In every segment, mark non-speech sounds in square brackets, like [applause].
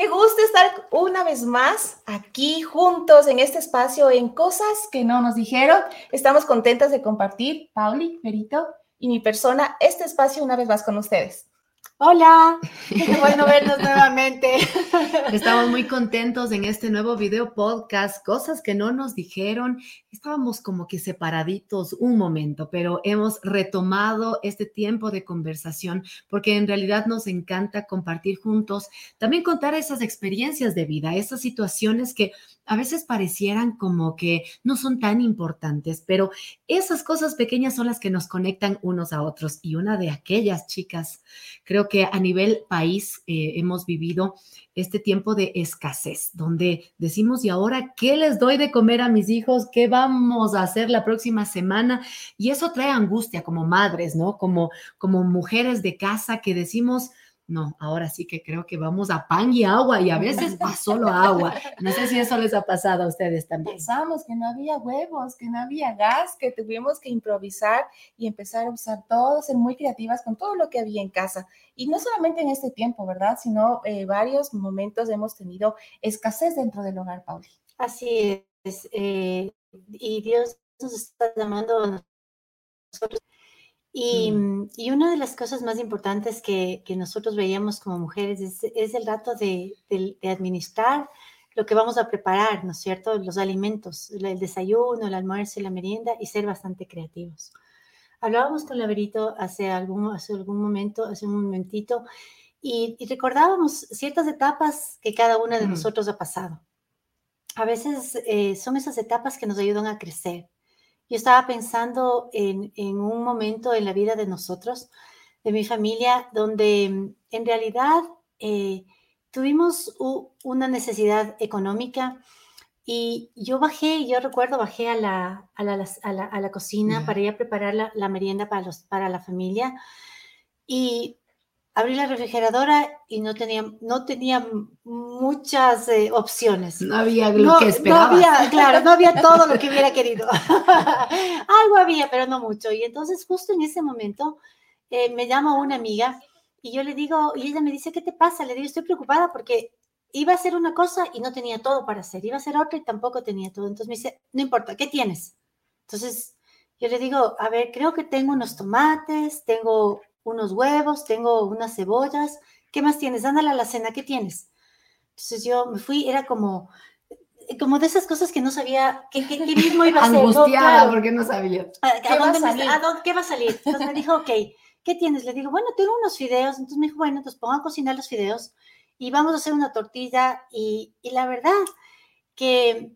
Qué gusto estar una vez más aquí juntos en este espacio en cosas que no nos dijeron. Estamos contentas de compartir, Pauli, Berito y mi persona, este espacio una vez más con ustedes. Hola, qué bueno vernos nuevamente. [laughs] Estamos muy contentos en este nuevo video podcast, cosas que no nos dijeron. Estábamos como que separaditos un momento, pero hemos retomado este tiempo de conversación porque en realidad nos encanta compartir juntos, también contar esas experiencias de vida, esas situaciones que a veces parecieran como que no son tan importantes, pero esas cosas pequeñas son las que nos conectan unos a otros. Y una de aquellas chicas, creo que a nivel país eh, hemos vivido este tiempo de escasez, donde decimos, ¿y ahora qué les doy de comer a mis hijos? ¿Qué vamos a hacer la próxima semana? Y eso trae angustia como madres, ¿no? Como, como mujeres de casa que decimos, no, ahora sí que creo que vamos a pan y agua y a veces a solo agua. [laughs] No sé si eso les ha pasado a ustedes también. Pensamos que no había huevos, que no había gas, que tuvimos que improvisar y empezar a usar todo, ser muy creativas con todo lo que había en casa. Y no solamente en este tiempo, ¿verdad? Sino eh, varios momentos hemos tenido escasez dentro del hogar, Pauli. Así es. Eh, y Dios nos está llamando a nosotros Mm. Y, una de las cosas más importantes que, nosotros veíamos como mujeres es, el rato de, administrar lo que vamos a preparar, ¿no es cierto? Los alimentos, el desayuno, el almuerzo y la merienda y ser bastante creativos. Hablábamos con Laverito hace algún, hace algún momento, hace un momentito, y, recordábamos ciertas etapas que cada una de mm. nosotros ha pasado. A veces eh, son esas etapas que nos ayudan a crecer yo estaba pensando en, un momento en la vida de nosotros, de mi familia, donde mm, en realidad eh, tuvimos una necesidad económica y yo bajé, yo recuerdo, bajé a la, a la, cocina para ir a preparar la, la, merienda para, los, para la familia y abrí la refrigeradora y no tenía, no tenía muchas eh, opciones. No había lo que esperaba. No había, claro, no había [laughs] todo lo que hubiera querido. [laughs] Algo había, pero no mucho. Y entonces justo en ese momento eh, me llama una amiga y yo le digo, y ella me dice, ¿qué te pasa? Le digo, estoy preocupada porque iba a hacer una cosa y no tenía todo para hacer. Iba a hacer otra y tampoco tenía todo. Entonces me dice, no importa, ¿qué tienes? Entonces yo le digo, a ver, creo que tengo unos tomates, tengo unos huevos, tengo unas cebollas, ¿qué más tienes? Ándale a la cena, ¿qué tienes? Entonces yo me fui, era como, como de esas cosas que no sabía qué, qué, mismo iba a hacer. Angustiada porque no sabía. ¿Qué, va a salir? ¿Qué va a salir? Entonces me dijo, ok, ¿qué tienes? Le digo, bueno, tengo unos fideos. Entonces me dijo, bueno, entonces pongo a cocinar los fideos y vamos a hacer una tortilla. Y, y la verdad que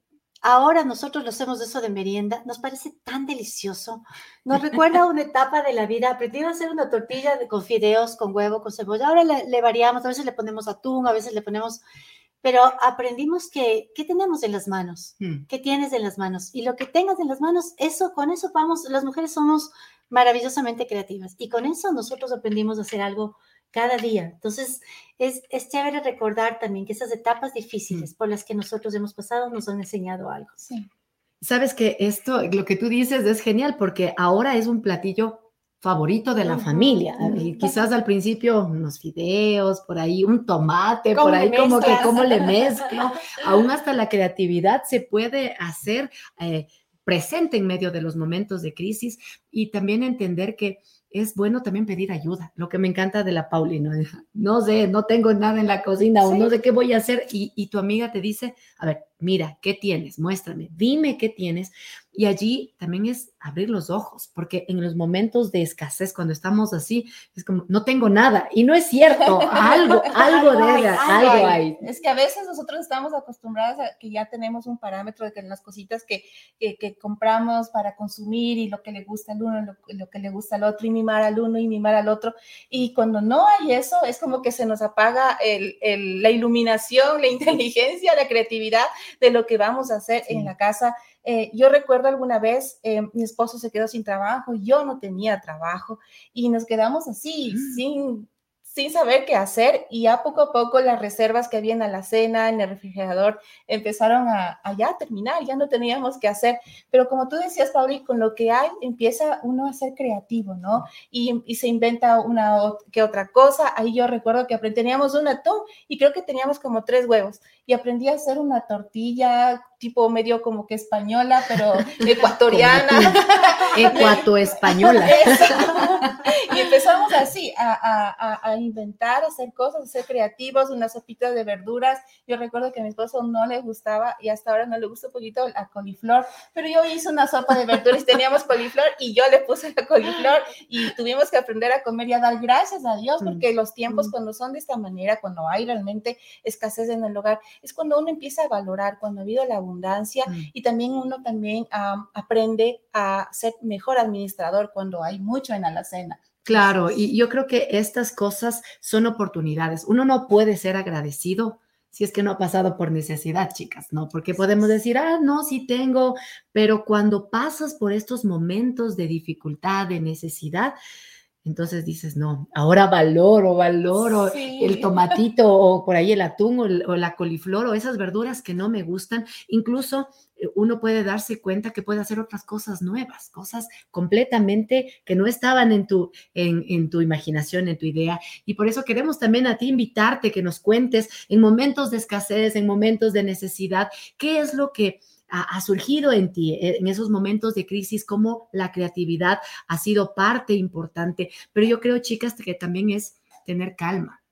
Ahora nosotros lo hacemos eso de merienda, nos parece tan delicioso. Nos recuerda una etapa de la vida. Aprendí a hacer una tortilla de, con fideos, con huevo, con cebolla. Ahora le, variamos, a veces le ponemos atún, a veces le ponemos... Pero aprendimos que, ¿qué tenemos en las manos? Hmm. ¿Qué tienes en las manos? Y lo que tengas en las manos, eso, con eso vamos, las mujeres somos maravillosamente creativas. Y con eso nosotros aprendimos a hacer algo cada día. Entonces, es, es chévere recordar también que esas etapas difíciles mm. por las que nosotros hemos pasado nos han enseñado algo. Sí. Sabes que esto, lo que tú dices es genial porque ahora es un platillo favorito de la familia. Y quizás al principio unos fideos, por ahí un tomate, por ahí como que cómo le [laughs] mezclo. Aún hasta la creatividad se puede hacer eh, presente en medio de los momentos de crisis y también entender que es bueno también pedir ayuda. Lo que me encanta de la Paulina, no sé, no tengo nada en la cocina o no sé qué voy a hacer y, y, tu amiga te dice, a ver, mira, ¿qué tienes? Muéstrame, dime qué tienes. Y allí también es abrir los ojos, porque en los momentos de escasez, cuando estamos así, es como, no tengo nada. Y no es cierto, [laughs] algo, algo debe, algo hay. Es que a veces nosotros estamos acostumbrados a que ya tenemos un parámetro de que las cositas que, que, compramos para consumir y lo que le gusta al uno, lo, que le gusta al otro, y mimar al uno y mimar al otro. Y cuando no hay eso, es como que se nos apaga el, el, la iluminación, la [laughs] inteligencia, la creatividad de lo que vamos a hacer en la casa. Eh, yo recuerdo alguna vez, eh, mi esposo se quedó sin trabajo, yo no tenía trabajo y nos quedamos así, mm. sin, sin saber qué hacer y ya poco a poco las reservas que había en la cena, en el refrigerador, empezaron a, ya terminar, ya no teníamos que hacer. Pero como tú decías, Pauli, con lo que hay empieza uno a ser creativo, ¿no? Y, y se inventa una que otra cosa. Ahí yo recuerdo que teníamos un atún y creo que teníamos como tres huevos y aprendí a hacer una tortilla tipo medio como que española, pero [laughs] ecuatoriana. Ecuato-española. [laughs] y empezamos así a, a, inventar, hacer cosas, ser creativos, una sopita de verduras. Yo recuerdo que a mi esposo no le gustaba y hasta ahora no le gusta un poquito la coliflor, pero yo hice una sopa de verduras teníamos [laughs] coliflor y yo le puse la coliflor y tuvimos que aprender a comer y a dar gracias a Dios porque los tiempos cuando son de esta manera, cuando hay realmente escasez en el hogar, es cuando uno empieza a valorar, cuando ha habido la abundancia mm. y también uno también aprende a ser mejor administrador cuando hay mucho en alacena. Claro, y yo creo que estas cosas son oportunidades. Uno no puede ser agradecido si es que no ha pasado por necesidad, chicas, ¿no? Porque podemos decir, ah, no, sí tengo, pero cuando pasas por estos momentos de dificultad, de necesidad, entonces dices, no, ahora valoro, valoro el tomatito o por ahí el atún o, la coliflor o esas verduras que no me gustan. Incluso eh, uno puede darse cuenta que puede hacer otras cosas nuevas, cosas completamente que no estaban en tu, en, en tu imaginación, en tu idea. Y por eso queremos también a ti invitarte que nos cuentes en momentos de escasez, en momentos de necesidad, qué es lo que ha, surgido en ti eh, en esos momentos de crisis, cómo la creatividad ha sido parte importante. Pero yo creo, chicas, que también es tener calma.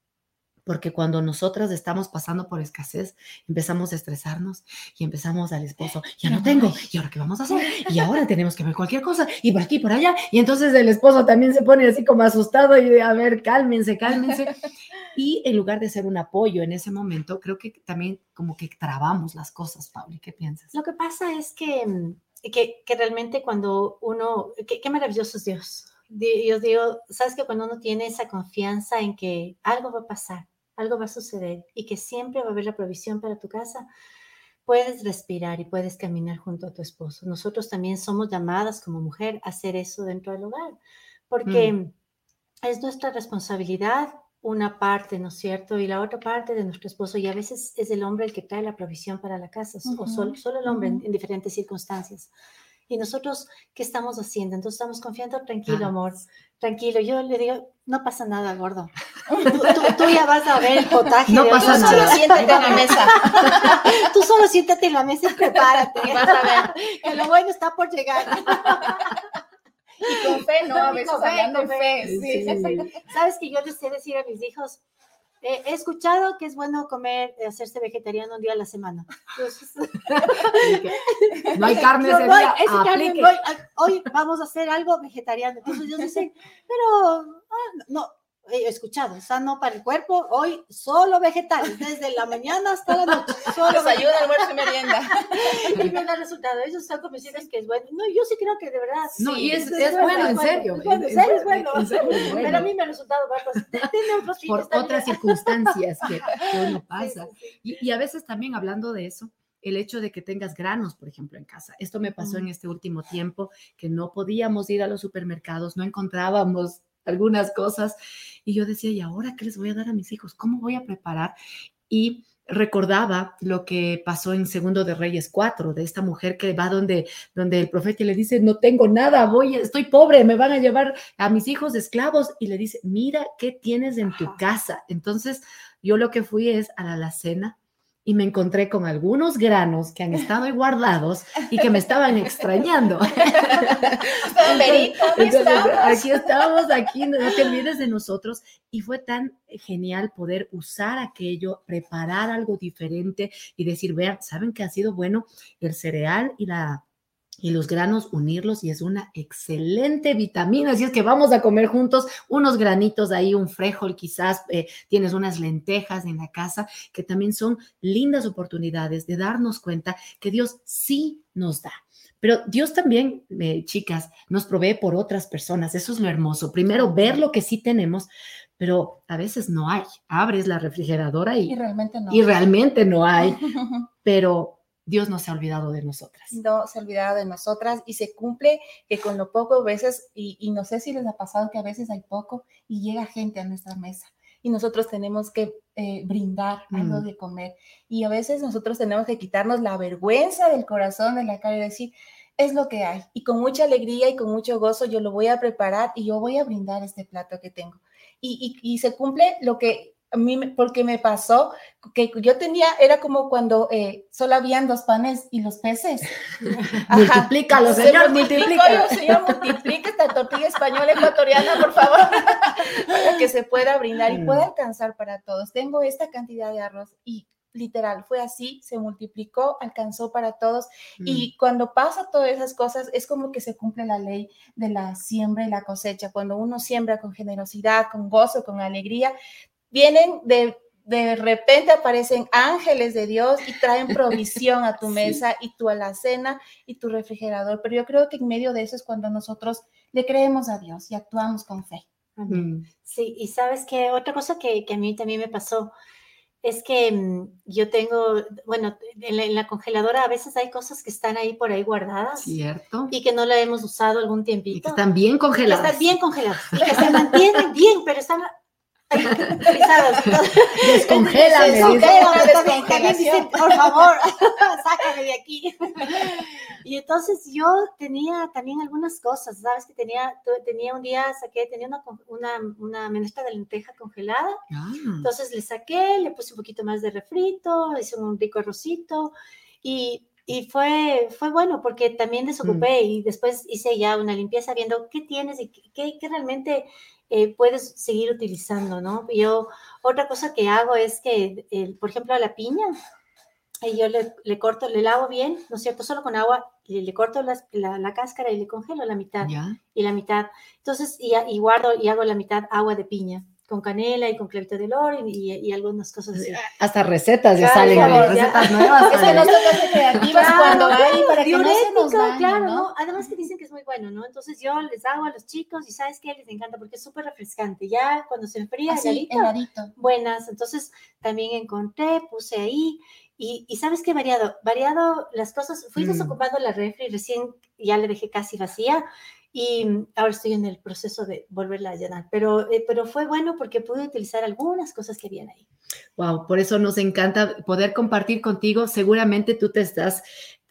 Porque cuando nosotras estamos pasando por escasez, empezamos a estresarnos y empezamos al esposo, ya no tengo, ¿y ahora qué vamos a hacer? [laughs] Y ahora tenemos que ver cualquier cosa, y por aquí, por allá. Y entonces el esposo también se pone así como asustado y a ver, cálmense, cálmense. Y en lugar de ser un apoyo en ese momento, creo que también como que trabamos las cosas, Pauli. ¿Qué piensas? Lo que pasa es que, mm, que, que realmente cuando uno, qué, maravilloso es Dios. Yo digo, sabes que cuando uno tiene esa confianza en que algo va a pasar, algo va a suceder y que siempre va a haber la provisión para tu casa, puedes respirar y puedes caminar junto a tu esposo. Nosotros también somos llamadas como mujer a hacer eso dentro del hogar, porque mm. es nuestra responsabilidad una parte, ¿no es cierto? Y la otra parte de nuestro esposo, y a veces es el hombre el que trae la provisión para la casa, o solo, solo, el hombre en, diferentes circunstancias. Y nosotros, ¿qué estamos haciendo? Entonces estamos confiando, tranquilo, amor, tranquilo. Yo le digo, no pasa nada, gordo. Tú, ya vas a ver el potaje. No pasa nada. Solo siéntate en la mesa. [laughs] tú solo siéntate en la mesa y prepárate. Vas a ver. [laughs] Que lo bueno está por llegar. Y con fe, ¿no? A veces hablando fe. Sí. Sabes que yo les sé decir a mis hijos, eh, he escuchado que es bueno comer, eh, hacerse vegetariano un día a la semana. no hay [laughs] carne ese día. hoy vamos a hacer algo vegetariano. Entonces ellos dicen, pero ah, no, escuchado, sano para el cuerpo, hoy solo vegetales, desde la mañana hasta la noche. [laughs] Solo ayuda almuerzo y merienda. [laughs] y me da resultado. Ellos están convencidos que es bueno. No, yo sí creo que de verdad. No, y es, es, bueno, en serio. Es bueno, en serio es bueno. Pero a mí me ha resultado [laughs] Por otras circunstancias que, uno pasa. Y, y a veces también hablando de eso, el hecho de que tengas granos, por ejemplo, en casa. Esto me pasó en este último tiempo, que no podíamos ir a los supermercados, no encontrábamos algunas cosas. Y yo decía, ¿y ahora qué les voy a dar a mis hijos? ¿Cómo voy a preparar? Y recordaba lo que pasó en Segundo de Reyes 4, de esta mujer que va donde, donde el profeta le dice, no tengo nada, voy, estoy pobre, me van a llevar a mis hijos esclavos. Y le dice, mira qué tienes en tu casa. Entonces, yo lo que fui es a la alacena y me encontré con algunos granos que han estado ahí guardados y que me estaban extrañando. [laughs] aquí estamos, aquí, no te olvides de nosotros. Y fue tan genial poder usar aquello, preparar algo diferente y decir, vean, ¿saben que ha sido bueno el cereal y la y los granos unirlos y es una excelente vitamina. Así es que vamos a comer juntos unos granitos ahí, un frijol, quizás eh, tienes unas lentejas en la casa, que también son lindas oportunidades de darnos cuenta que Dios sí nos da. Pero Dios también, eh, chicas, nos provee por otras personas. Eso es lo hermoso. Primero, ver lo que sí tenemos, pero a veces no hay. Abres la refrigeradora y, y realmente no. Y realmente no hay. [laughs] pero Dios no se ha olvidado de nosotras. No se ha olvidado de nosotras y se cumple que con lo poco a veces, y, no sé si les ha pasado que a veces hay poco y llega gente a nuestra mesa y nosotros tenemos que eh, brindar algo Mm. de comer. Y a veces nosotros tenemos que quitarnos la vergüenza del corazón, de la cara y decir, es lo que hay. Y con mucha alegría y con mucho gozo yo lo voy a preparar y yo voy a brindar este plato que tengo. Y, y- y se cumple lo que a mí, porque me pasó, que yo tenía, era como cuando eh, solo habían dos panes y los peces. [laughs] Ajá. Multiplícalo, Se señor, multiplicó, multiplícalo. Señor, multiplique esta tortilla española ecuatoriana, por favor, [laughs] para que se pueda brindar y Mm. pueda alcanzar para todos. Tengo esta cantidad de arroz y literal, fue así, se multiplicó, alcanzó para todos. Mm. Y cuando pasa todas esas cosas, es como que se cumple la ley de la siembra y la cosecha. Cuando uno siembra con generosidad, con gozo, con alegría, vienen de... De repente aparecen ángeles de Dios y traen [laughs] provisión a tu Sí. mesa y tu alacena y tu refrigerador. Pero yo creo que en medio de eso es cuando nosotros le creemos a Dios y actuamos con fe. Mm. Sí, y sabes que otra cosa que, que a mí también me pasó es que mm, yo tengo, bueno, en la, en la congeladora a veces hay cosas que están ahí por ahí guardadas ¿Cierto? y que no la hemos usado algún Y que tiempito. están bien que congeladas. están bien congeladas y que se mantienen bien, pero están. Descongélame, Descongélame, descongelación. por favor, [laughs] sácame de aquí. [laughs] Y entonces yo tenía también algunas cosas, ¿sabes? Que tenía, tenía un día, saqué, tenía una, una, una menestra de lenteja congelada, Ah, entonces le saqué, le puse un poquito más de refrito, hice un rico arrocito y, y fue, fue bueno porque también desocupé y después hice ya una limpieza viendo qué tienes y qué, qué- qué realmente eh, puedes seguir utilizando, ¿no? Yo, otra cosa que hago es que, el- por ejemplo, a la piña, eh, yo le, le corto, le lavo bien, ¿no es cierto? Solo con agua, le, le corto las- la, la cáscara y le congelo la mitad ya. y la mitad. Entonces, y, y guardo y hago la mitad agua de piña, con canela y con clavito de oro y, y- y algunas cosas así. Hasta recetas ya Claro, salen, claro, ya. recetas [laughs] nuevas. Es que creativas Claro, cuando hay para que no se nos dañe, claro, ¿no? ¿no? Además que dicen que es muy bueno, ¿no? Entonces yo les hago a los chicos y ¿sabes qué? Les encanta porque es súper refrescante. Ya cuando se enfría, Así, heladito, heladito. buenas. Entonces también encontré, puse ahí. Y, y ¿sabes qué? Variado, variado las cosas. Fui Mm. desocupando la refri, recién ya le dejé casi vacía. Y mm, ahora estoy en el proceso de volverla a llenar. Pero, eh, pero fue bueno porque pude utilizar algunas cosas que habían ahí. Wow, por eso nos encanta poder compartir contigo. Seguramente tú te estás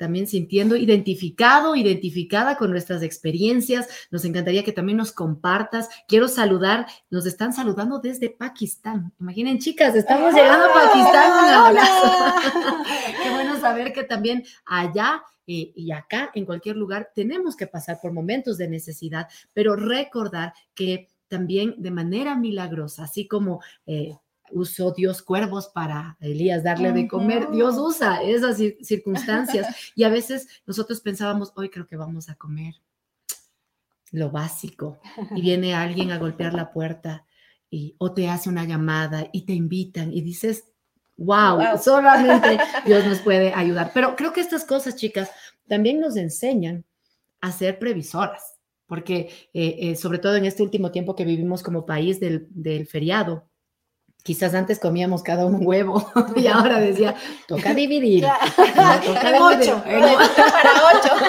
también sintiendo identificado, identificada con nuestras experiencias. Nos encantaría que también nos compartas. Quiero saludar, nos están saludando desde Pakistán. Imaginen, chicas, estamos llegando a Pakistán. Un abrazo. [laughs] Qué bueno saber que también allá y acá, en cualquier lugar, tenemos que pasar por momentos de necesidad, pero recordar que también de manera milagrosa, así como eh, usó Dios cuervos para Elías darle de comer. Dios usa esas cir- circunstancias [laughs] y a veces nosotros pensábamos, hoy creo que vamos a comer lo básico y viene alguien a golpear la puerta y o te hace una llamada y te invitan y dices, wow, Wow. solamente [laughs] Dios nos puede ayudar. Pero creo que estas cosas, chicas, también nos enseñan a ser previsoras, porque eh, eh, sobre todo en este último tiempo que vivimos como país del, del feriado, quizás antes comíamos cada un huevo [laughs] y ahora decía, toca dividir. Claro. toca En dividir. ocho. [laughs] En para ocho.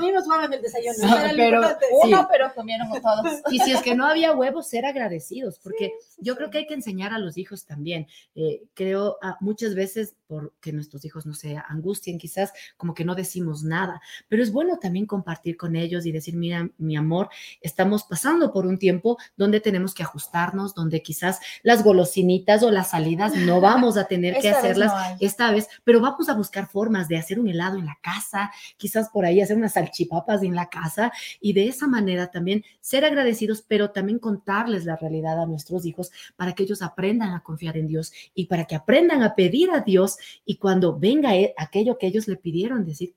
Comimos huevo en el desayuno. Era lo pero-. Uno, pero comieron todos. Y si es que no había huevos, ser agradecidos, porque Sí, yo creo que hay que enseñar a los hijos también. Eh, creo ah, muchas veces, porque nuestros hijos no se angustien, quizás como que no decimos nada, pero es bueno también compartir con ellos y decir, mira, mi amor, estamos pasando por un tiempo donde tenemos que ajustarnos, donde quizás las golosinitas o las salidas no vamos a tener [laughs] que Esta vez hacerlas no esta vez, pero vamos a buscar formas de hacer un helado en la casa, quizás por ahí hacer unas salchipapas en la casa y de esa manera también ser agradecidos, pero también contarles la realidad a nuestros hijos para que ellos aprendan a confiar en Dios y para que aprendan a pedir a Dios y cuando venga e- aquello que ellos le pidieron, decir,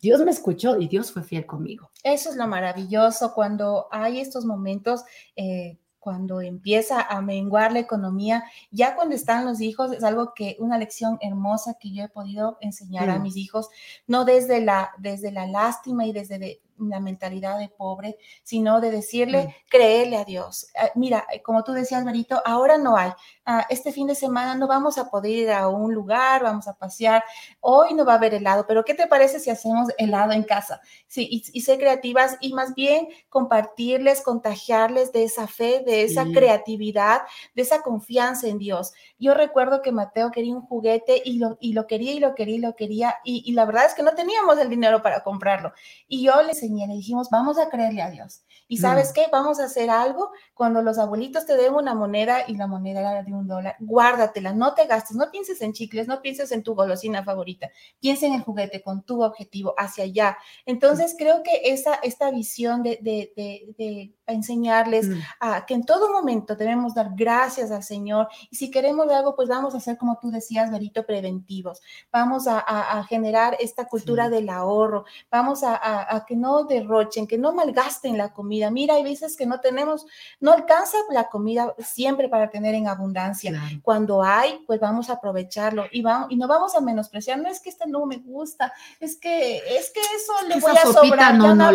Dios me escuchó y Dios fue fiel conmigo. Eso es lo maravilloso cuando hay estos momentos, eh, cuando empieza a menguar la economía, ya cuando están los hijos, es algo que, una lección hermosa que yo he podido enseñar a mis hijos, no desde la, desde la lástima y desde, de- la mentalidad de pobre, sino de decirle, mm. créele a Dios. Ah, mira, eh, como tú decías, Marito, ahora no hay. Ah, este fin de semana no vamos a poder ir a un lugar, vamos a pasear. Hoy no va a haber helado, pero ¿qué te parece si hacemos helado en casa? Sí, y, y ser creativas y más bien compartirles, contagiarles de esa fe, de esa creatividad, de esa confianza en Dios. Yo recuerdo que Mateo quería un juguete y lo, y lo quería y lo quería y lo quería y, y la verdad es que no teníamos el dinero para comprarlo. Y yo le enseñé, le dijimos, vamos a creerle a Dios. Y sabes qué, vamos a hacer algo cuando los abuelitos te den una moneda y la moneda era de un dólar, guárdatela, no te gastes, no pienses en chicles, no pienses en tu golosina favorita, piensa en el juguete con tu objetivo hacia allá. Entonces creo que esa, esta visión de, de, de, enseñarles mm. a que en todo momento debemos dar gracias al Señor y si queremos algo, pues vamos a hacer como tú decías, Verito, preventivos. Vamos a, a, generar esta cultura del ahorro, vamos a, a que no derrochen, que no malgasten la comida Mira, hay veces que no tenemos, no alcanza la comida siempre para tener en abundancia. Cuando hay, pues vamos a aprovecharlo y, vamos, y no vamos a menospreciar. No es que esta no me gusta, es que, es que eso le voy a sobrar, no, no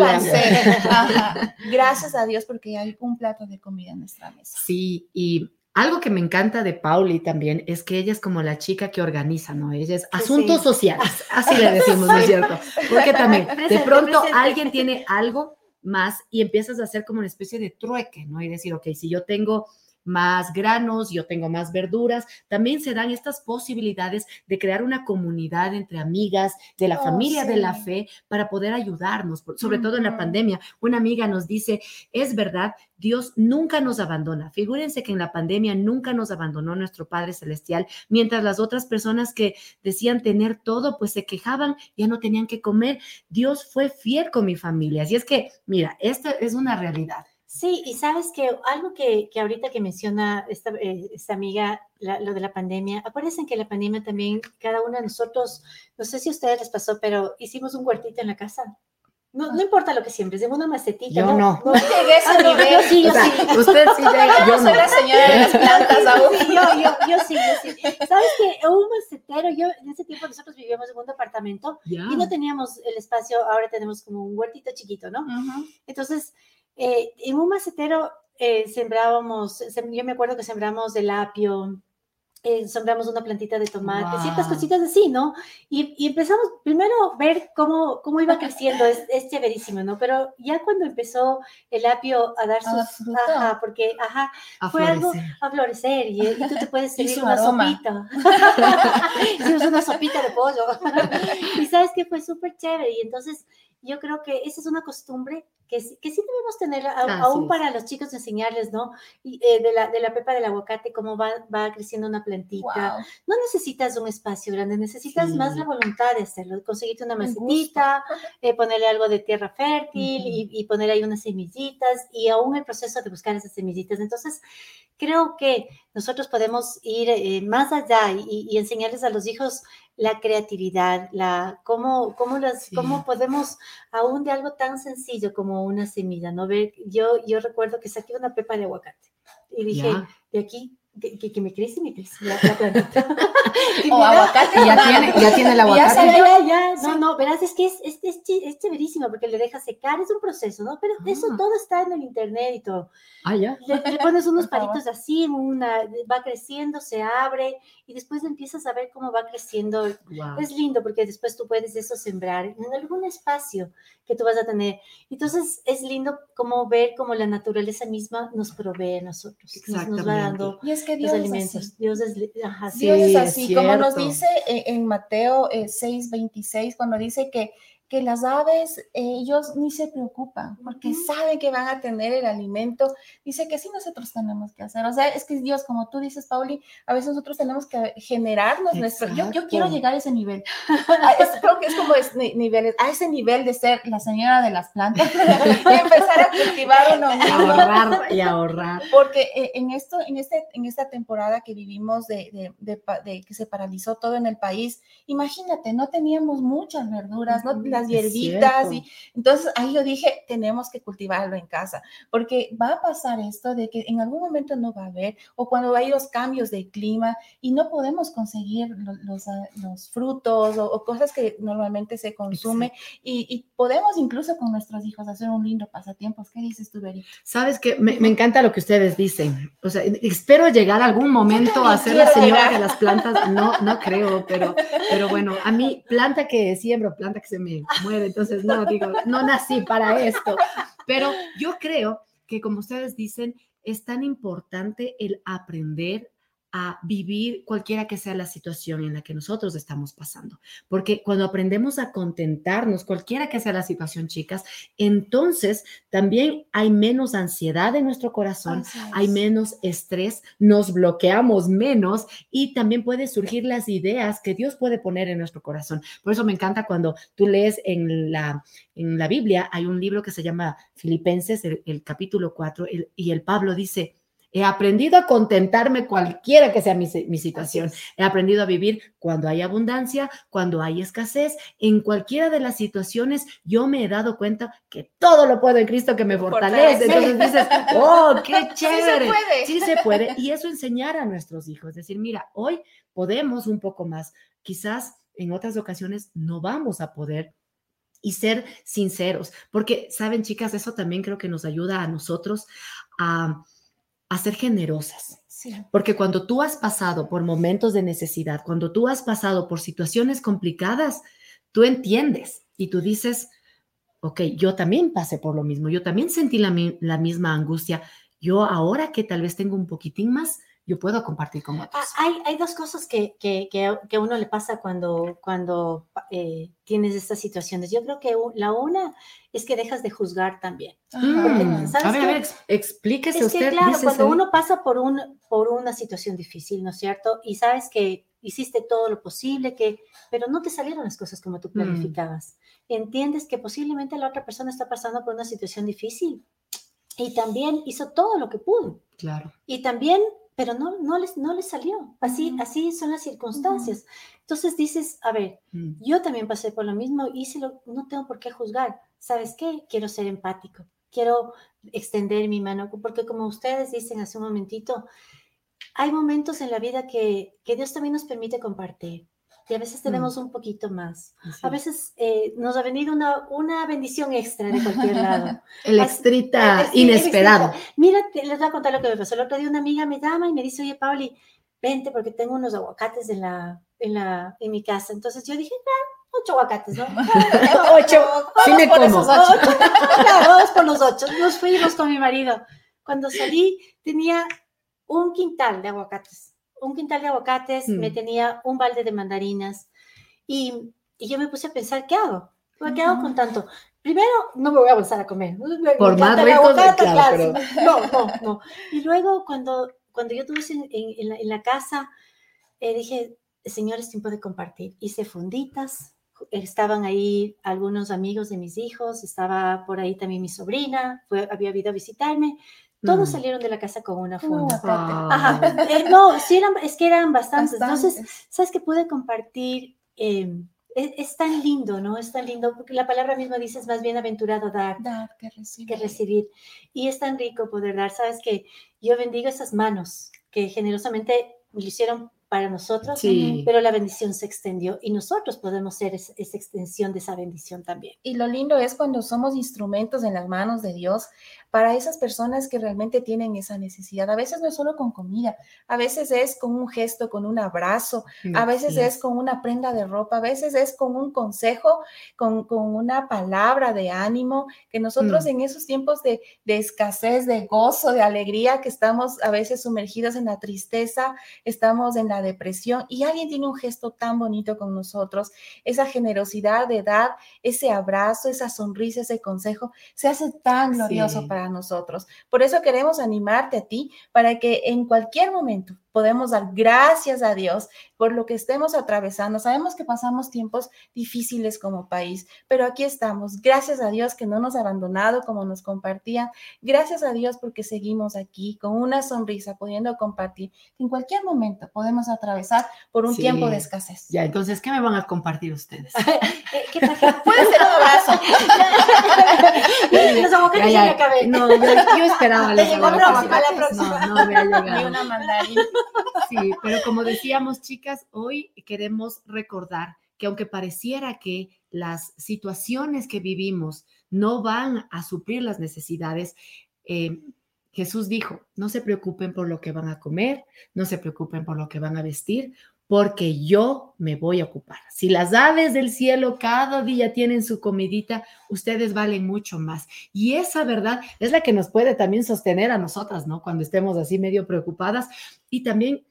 Gracias a Dios porque hay un plato de comida en nuestra mesa. Sí, y algo que me encanta de Pauli también es que ella es como la chica que organiza, ¿no? Ella es asuntos sociales, [laughs] así le decimos, ¿no es cierto? Porque [laughs] también de pronto alguien tiene algo más y empiezas a hacer como una especie de trueque, ¿no? Y decir, ok, si yo tengo más granos, yo tengo más verduras. También se dan estas posibilidades de crear una comunidad entre amigas de la oh, familia de la fe para poder ayudarnos, sobre todo en la pandemia. Una amiga nos dice, es verdad, Dios nunca nos abandona. Figúrense que en la pandemia nunca nos abandonó nuestro Padre Celestial, mientras las otras personas que decían tener todo, pues se quejaban, ya no tenían que comer. Dios fue fiel con mi familia. Así es que, mira, esta es una realidad. Sí, y sabes que algo que, que ahorita que menciona esta, eh, esta amiga, lo de la pandemia, acuérdense que la pandemia también, cada uno de nosotros, no sé si a ustedes les pasó, pero hicimos un huertito en la casa. No, no importa lo que siempre, de una macetita. Yo no. No, llegué a ese ah, nivel. Yo sí, yo sí. Usted sí llega. Yo, no soy la señora de las plantas aún. Sí, yo, yo, yo sí, yo sí. ¿Sabes qué? Un macetero, yo en ese tiempo nosotros vivíamos en un departamento y no teníamos el espacio, ahora tenemos como un huertito chiquito, ¿no? Entonces, eh, en un macetero eh, sembrábamos, yo me acuerdo que sembramos el apio, eh, sembramos una plantita de tomate, ciertas cositas así, ¿no? Y, y, empezamos primero a ver cómo, cómo iba creciendo, es, es chéverísimo, ¿no? Pero ya cuando empezó el apio a dar sus, ajá, porque, ajá, fue algo a florecer y, y, tú te puedes servir una sopita. [laughs] Hicimos una sopita de pollo. [laughs] y sabes que fue súper chévere y entonces yo creo que esa es una costumbre que, que sí debemos tener, aún para los chicos, enseñarles, ¿no? Y, eh, de, la, de la pepa del aguacate, cómo va, va creciendo una plantita. No necesitas un espacio grande, necesitas más la voluntad de hacerlo, conseguirte una macetita, eh, ponerle algo de tierra fértil y, y, poner ahí unas semillitas y aún el proceso de buscar esas semillitas. Entonces, creo que nosotros podemos ir eh, más allá y, y enseñarles a los hijos la creatividad, la, cómo, cómo, las, cómo podemos, aún de algo tan sencillo como una semilla, ¿no? Ver, yo, yo recuerdo que saqué una pepa de aguacate y dije, de aquí que, que, me crece, me crece la, la plantita. [laughs] o aguacate. ya tiene, ya tiene el aguacate. Ya, ya, ya. No, no, verás, es que es, es, es, es chéverísimo porque le deja secar, es un proceso, ¿no? Pero eso ah. todo está en el internet y todo. Ah, ya. Le, le pones unos [laughs] palitos así, una, va creciendo, se abre y después empiezas a ver cómo va creciendo. Wow. Es lindo porque después tú puedes eso sembrar en algún espacio que tú vas a tener. Entonces es lindo como ver cómo la naturaleza misma nos provee a nosotros, nos, nos va dando y es que Dios los alimentos. Es así. Dios es, ajá, sí, Dios es así, como nos dice en, en Mateo eh, 6:26, cuando dice que que las aves, ellos ni se preocupan porque uh -huh. saben que van a tener el alimento. Dice que sí nosotros tenemos que hacer. O sea, es que Dios, como tú dices, Pauli, a veces nosotros tenemos que generarnos nuestro... Yo, yo, quiero llegar a ese nivel. [laughs] es, creo que es como es, niveles, a ese nivel de ser la señora de las plantas [laughs] y empezar a cultivar uno [laughs] mismo. Ahorrar y ahorrar. Porque eh, en, esto, en, este, en esta temporada que vivimos de, de, de, de, que se paralizó todo en el país, imagínate, no teníamos muchas verduras, uh -huh. ¿no? Las las hierbitas. Y, entonces ahí yo dije, tenemos que cultivarlo en casa, porque va a pasar esto de que en algún momento no va a haber, o cuando hay los cambios de clima y no podemos conseguir los, los, frutos o, cosas que normalmente se consume y, podemos incluso con nuestros hijos hacer un lindo pasatiempo. ¿Qué dices tú, Beri? Sabes que me, me, encanta lo que ustedes dicen. O sea, espero llegar algún momento a ser la señora de las plantas. No, no creo, pero, pero bueno, a mí [laughs] planta que siembro, planta que se me muere. Entonces, no, digo, no nací para esto. Pero yo creo que como ustedes dicen, es tan importante el aprender a vivir cualquiera que sea la situación en la que nosotros estamos pasando. Porque cuando aprendemos a contentarnos, cualquiera que sea la situación, chicas, entonces también hay menos ansiedad en nuestro corazón, hay menos estrés, nos bloqueamos menos y también pueden surgir las ideas que Dios puede poner en nuestro corazón. Por eso me encanta cuando tú lees en la, en la Biblia, hay un libro que se llama Filipenses, el, capítulo 4, y el Pablo dice, He aprendido a contentarme cualquiera que sea mi, situación. He aprendido a vivir cuando hay abundancia, cuando hay escasez. En cualquiera de las situaciones yo me he dado cuenta que todo lo puedo en Cristo que me fortalece. Entonces dices, [laughs] oh, qué chévere. Sí se puede. Sí se puede. Y eso enseñar a nuestros hijos. Decir, mira, hoy podemos un poco más. Quizás en otras ocasiones no vamos a poder y ser sinceros, porque saben chicas, eso también creo que nos ayuda a nosotros a a ser generosas. Porque cuando tú has pasado por momentos de necesidad, cuando tú has pasado por situaciones complicadas, tú entiendes y tú dices, ok, yo también pasé por lo mismo, yo también sentí la, la misma angustia, yo ahora que tal vez tengo un poquitín más, yo puedo compartir con otros. Hay, hay dos cosas que, que, que, a uno le pasa cuando, cuando eh, tienes estas situaciones. Yo creo que la una es que dejas de juzgar también. Mm. a ver, a ver, explíquese es usted. Que, claro, cuando uno pasa por, un, por una situación difícil, ¿no es cierto? Y sabes que hiciste todo lo posible, que, pero no te salieron las cosas como tú mm. planificabas. Entiendes que posiblemente la otra persona está pasando por una situación difícil y también hizo todo lo que pudo. Claro. Y también pero no, no, les, no les salió. Así, así son las circunstancias. Entonces dices, a ver, mm. yo también pasé por lo mismo, hice lo, no tengo por qué juzgar. ¿Sabes qué? Quiero ser empático, quiero extender mi mano, porque como ustedes dicen hace un momentito, hay momentos en la vida que, que Dios también nos permite compartir y a veces mm. tenemos un poquito más. A veces eh, nos ha venido una, una bendición extra de cualquier [laughs] lado. el extrita inesperado. Mira, les voy a contar lo que me pasó. El otro día una amiga me llama y me dice, oye, Pauli, vente porque tengo unos aguacates en, la, en, la, en mi casa. Entonces yo dije, ah, ocho aguacates, ¿no? [laughs] ocho. Sí me como. Ocho. [laughs] vamos por los ocho. Nos fuimos con mi marido. Cuando salí tenía un quintal de aguacates un quintal de aguacates, me mm. tenía un balde de mandarinas y, y, yo me puse a pensar, ¿qué hago? ¿Qué hago con tanto? Primero, no me voy a avanzar a comer. Por más rico, claro, No, no, no. Y luego, cuando, cuando yo estuve en, en, la, en la, casa, eh, dije, Señor, es tiempo de compartir. Hice funditas, estaban ahí algunos amigos de mis hijos, estaba por ahí también mi sobrina, fue, había ido a visitarme. Todos mm. salieron de la casa con una funda. Ajá. Eh, no, sí eran, es que eran bastantes. Entonces, ¿sabes que pude compartir? Em, es, tan lindo, ¿no? Es tan lindo, porque la palabra misma dice es más bienaventurado dar, dar que, recibir. que recibir. Y es tan rico poder dar. ¿Sabes que Yo bendigo esas manos que generosamente lo hicieron para nosotros, pero la bendición se extendió y nosotros podemos ser esa, extensión de esa bendición también. Y lo lindo es cuando somos instrumentos en las manos de Dios para esas personas que realmente tienen esa necesidad. A veces no es solo con comida, a veces es con un gesto, con un abrazo, a veces es con una prenda de ropa, a veces es con un consejo, con, con una palabra de ánimo, que nosotros mm. en esos tiempos de, de escasez, de gozo, de alegría, que estamos a veces sumergidos en la tristeza, estamos en la depresión y alguien tiene un gesto tan bonito con nosotros, esa generosidad de dar ese abrazo, esa sonrisa, ese consejo, se hace tan glorioso para nosotros. Por eso queremos animarte a ti para que en cualquier momento podemos dar gracias a Dios por lo que estemos atravesando. Sabemos que pasamos tiempos difíciles como país, pero aquí estamos. Gracias a Dios que no nos ha abandonado como nos compartían. Gracias a Dios porque seguimos aquí con una sonrisa, pudiendo compartir. En cualquier momento podemos atravesar por un tiempo de escasez. Ya, entonces, ¿qué me van a compartir ustedes? Eh, ¿Qué Puede ser un abrazo. No, yo, esperaba la, próxima. No, no me ha llegado. Ni una mandarina. Sí, pero como decíamos, chicas, hoy queremos recordar que aunque pareciera que las situaciones que vivimos no van a suplir las necesidades, eh, Jesús dijo, no se preocupen por lo que van a comer, no se preocupen por lo que van a vestir, porque yo me voy a ocupar. Si las aves del cielo cada día tienen su comidita, ustedes valen mucho más. Y esa verdad es la que nos puede también sostener a nosotras, ¿no? Cuando estemos así medio preocupadas y también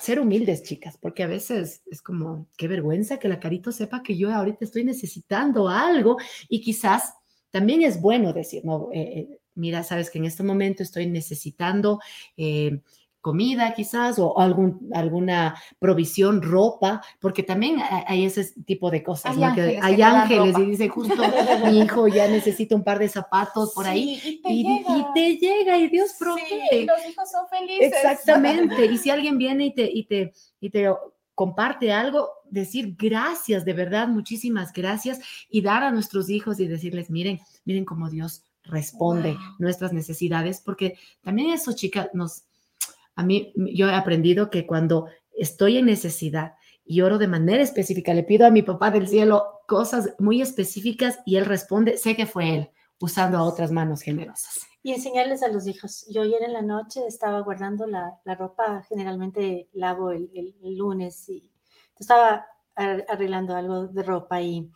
ser humildes, chicas, porque a veces es como, qué vergüenza que la carito sepa que yo ahorita estoy necesitando algo y quizás también es bueno decir, no, eh, eh, mira, sabes que en este momento estoy necesitando... Eh, comida quizás o algún, alguna provisión, ropa, porque también hay ese tipo de cosas. Hay ángeles, hay ángeles y dice justo mi hijo ya necesita un par de zapatos por ahí y te, llega. y Dios provee. Sí, los hijos son felices. Exactamente. [laughs] y si alguien viene y te, y te, y te comparte algo, decir gracias, de verdad, muchísimas gracias y dar a nuestros hijos y decirles, miren, miren cómo Dios responde nuestras necesidades, porque también eso, chicas, nos, a mí, yo he aprendido que cuando estoy en necesidad y oro de manera específica, le pido a mi papá del cielo cosas muy específicas y él responde, sé que fue él, usando a otras manos generosas. Y enseñarles a los hijos. Yo ayer en la noche estaba guardando la, ropa, generalmente lavo el, lunes y estaba arreglando algo de ropa y,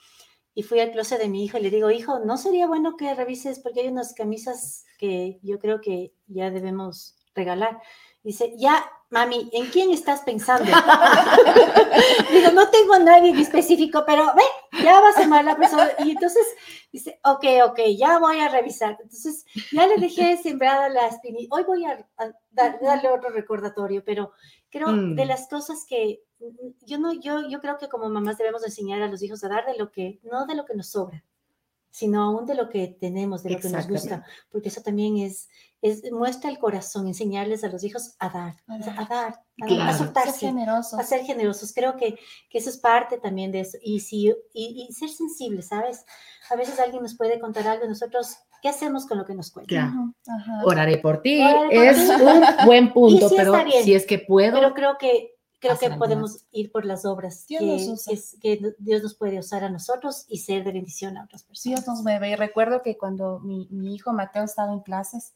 y fui al closet de mi hijo y le digo, hijo, ¿no sería bueno que revises porque hay unas camisas que yo creo que ya debemos regalar? Dice, ya, mami, ¿en quién estás pensando? [laughs] Digo, no tengo a nadie específico, pero ve, ya vas a llamar la persona. Y entonces dice, ok, ok, ya voy a revisar. Entonces ya le dejé [laughs] sembrada la espinita. Hoy voy a, darle otro recordatorio, pero creo de mm. las cosas que yo no, yo, yo creo que como mamás debemos enseñar a los hijos a dar de lo que, no de lo que nos sobra, sino aún de lo que tenemos, de lo que nos gusta, porque eso también es, es muestra el corazón, enseñarles a los hijos a dar, a dar, a, soltarse, ser generosos. a ser generosos. Creo que, que, eso es parte también de eso. Y, si, y, ser sensibles, ¿sabes? A veces alguien nos puede contar algo, nosotros ¿Qué hacemos con lo que nos cuenta? Oraré por ti. es un buen [laughs] punto, pero si es que puedo. Pero creo que creo que podemos ir por las obras que, que, Dios nos puede usar a nosotros y ser de bendición a otras personas. Dios nos mueve. Y recuerdo que cuando mi, mi hijo Mateo estaba en clases,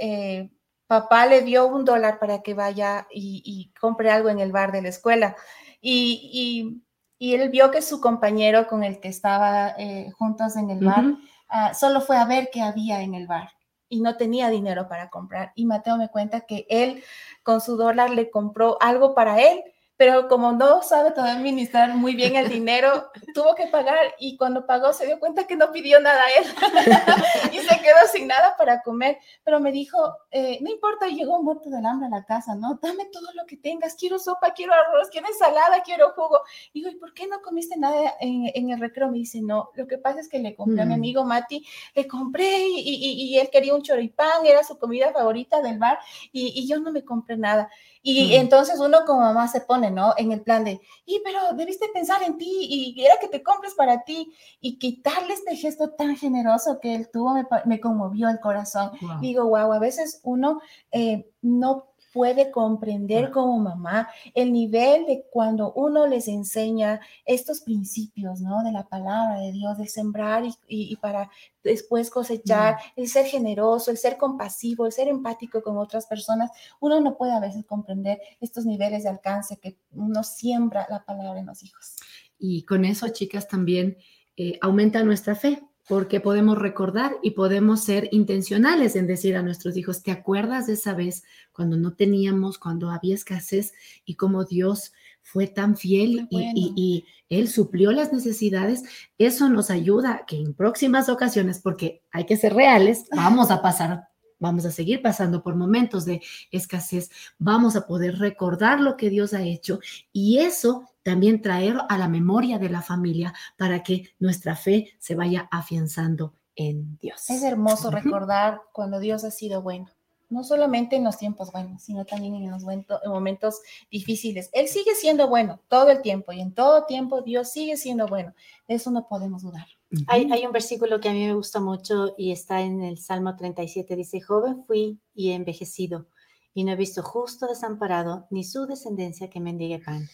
eh, papá le dio un dólar para que vaya y, compre algo en el bar de la escuela. Y, y, él vio que su compañero con el que estaba eh, juntos en el bar ah, solo fue a ver qué había en el bar y no tenía dinero para comprar. Y Mateo me cuenta que él con su dólar le compró algo para él pero como no sabe todavía administrar muy bien el dinero, [laughs] tuvo que pagar y cuando pagó se dio cuenta que no pidió nada a él [laughs] y se quedó sin nada para comer. Pero me dijo, eh, no importa, llegó muerto del hambre a la casa, ¿no? Dame todo lo que tengas, quiero sopa, quiero arroz, quiero ensalada, quiero jugo. Y digo, ¿y por qué no comiste nada en, el recreo? Me dice, no, lo que pasa es que le compré a mi mm. amigo Mati, le compré y, él quería un choripán, era su comida favorita del bar y, yo no me compré nada. Y entonces uno como mamá se pone, ¿no? En el plan de, y pero debiste pensar en ti y era que te compres para ti y quitarle este gesto tan generoso que él tuvo me, conmovió el corazón. Digo, wow, a veces uno eh, no puede comprender como mamá el nivel de cuando uno les enseña estos principios, ¿no? De la palabra de Dios, de sembrar y, para después cosechar, el ser generoso, el ser compasivo, el ser empático con otras personas. Uno no puede a veces comprender estos niveles de alcance que uno siembra la palabra en los hijos. Y con eso, chicas, también eh, aumenta nuestra fe, porque podemos recordar y podemos ser intencionales en decir a nuestros hijos, ¿te acuerdas de esa vez cuando no teníamos, cuando había escasez y cómo Dios fue tan fiel y, Él suplió las necesidades? Eso nos ayuda que en próximas ocasiones, porque hay que ser reales, [laughs] vamos a pasar vamos a seguir pasando por momentos de escasez, vamos a poder recordar lo que Dios ha hecho y eso también traer a la memoria de la familia para que nuestra fe se vaya afianzando en Dios. Es hermoso recordar cuando Dios ha sido bueno no solamente en los tiempos buenos, sino también en los momentos difíciles. Él sigue siendo bueno todo el tiempo y en todo tiempo Dios sigue siendo bueno. De eso no podemos dudar. hay, hay, un versículo que a mí me gusta mucho y está en el Salmo 37. Dice, joven fui y he envejecido y no he visto justo desamparado ni su descendencia que mendigue pan.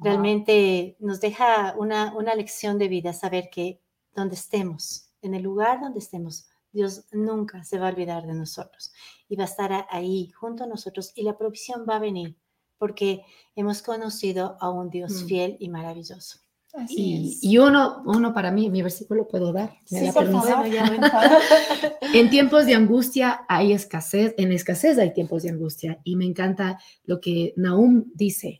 Realmente nos deja una, una lección de vida saber que donde estemos, en el lugar donde estemos, Dios nunca se va a olvidar de nosotros y va a estar ahí junto a nosotros y la provisión va a venir porque hemos conocido a un Dios mm. fiel y maravilloso. y, y, uno, uno para mí, mi versículo puedo dar. Sí, por favor, [laughs] en tiempos de angustia hay escasez, en escasez hay tiempos de angustia. Y me encanta lo que Nahum dice,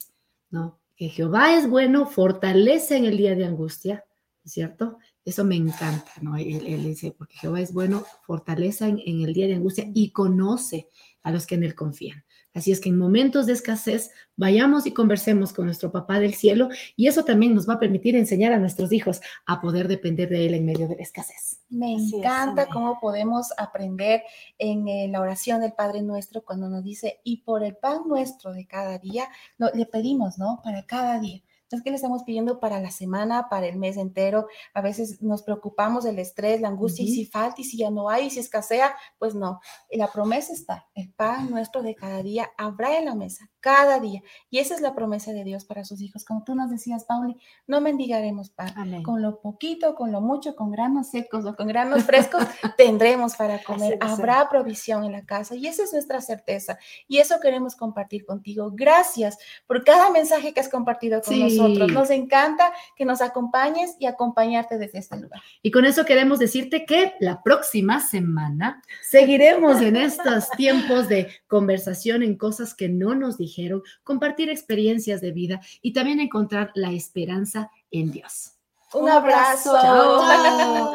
¿no? Que Jehová es bueno, fortalece en el día de angustia, ¿cierto? Eso me encanta, ¿no? Él, dice, porque Jehová es bueno, fortaleza en, el día de angustia y conoce a los que en él confían. Así es que en momentos de escasez vayamos y conversemos con nuestro papá del cielo y eso también nos va a permitir enseñar a nuestros hijos a poder depender de él en medio de la escasez. Me encanta cómo podemos aprender en eh, la oración del Padre Nuestro cuando nos dice, y por el pan nuestro de cada día, le pedimos, ¿no? Para cada día es que le estamos pidiendo para la semana, para el mes entero. A veces nos preocupamos del estrés, la angustia, y si falta, y si ya no hay, y si escasea, pues no. La promesa está, el pan nuestro de cada día habrá en la mesa, cada día. Y esa es la promesa de Dios para sus hijos. Como tú nos decías, Pauli, no mendigaremos pan. Con lo poquito, con lo mucho, con granos secos o con granos frescos, [laughs] tendremos para comer. Habrá provisión en la casa. Y esa es nuestra certeza. Y eso queremos compartir contigo. Gracias por cada mensaje que has compartido con nosotros nos encanta que nos acompañes y acompañarte desde este lugar. Y con eso queremos decirte que la próxima semana seguiremos en estos tiempos de conversación en cosas que no nos dijeron, compartir experiencias de vida y también encontrar la esperanza en Dios. Un abrazo. [laughs]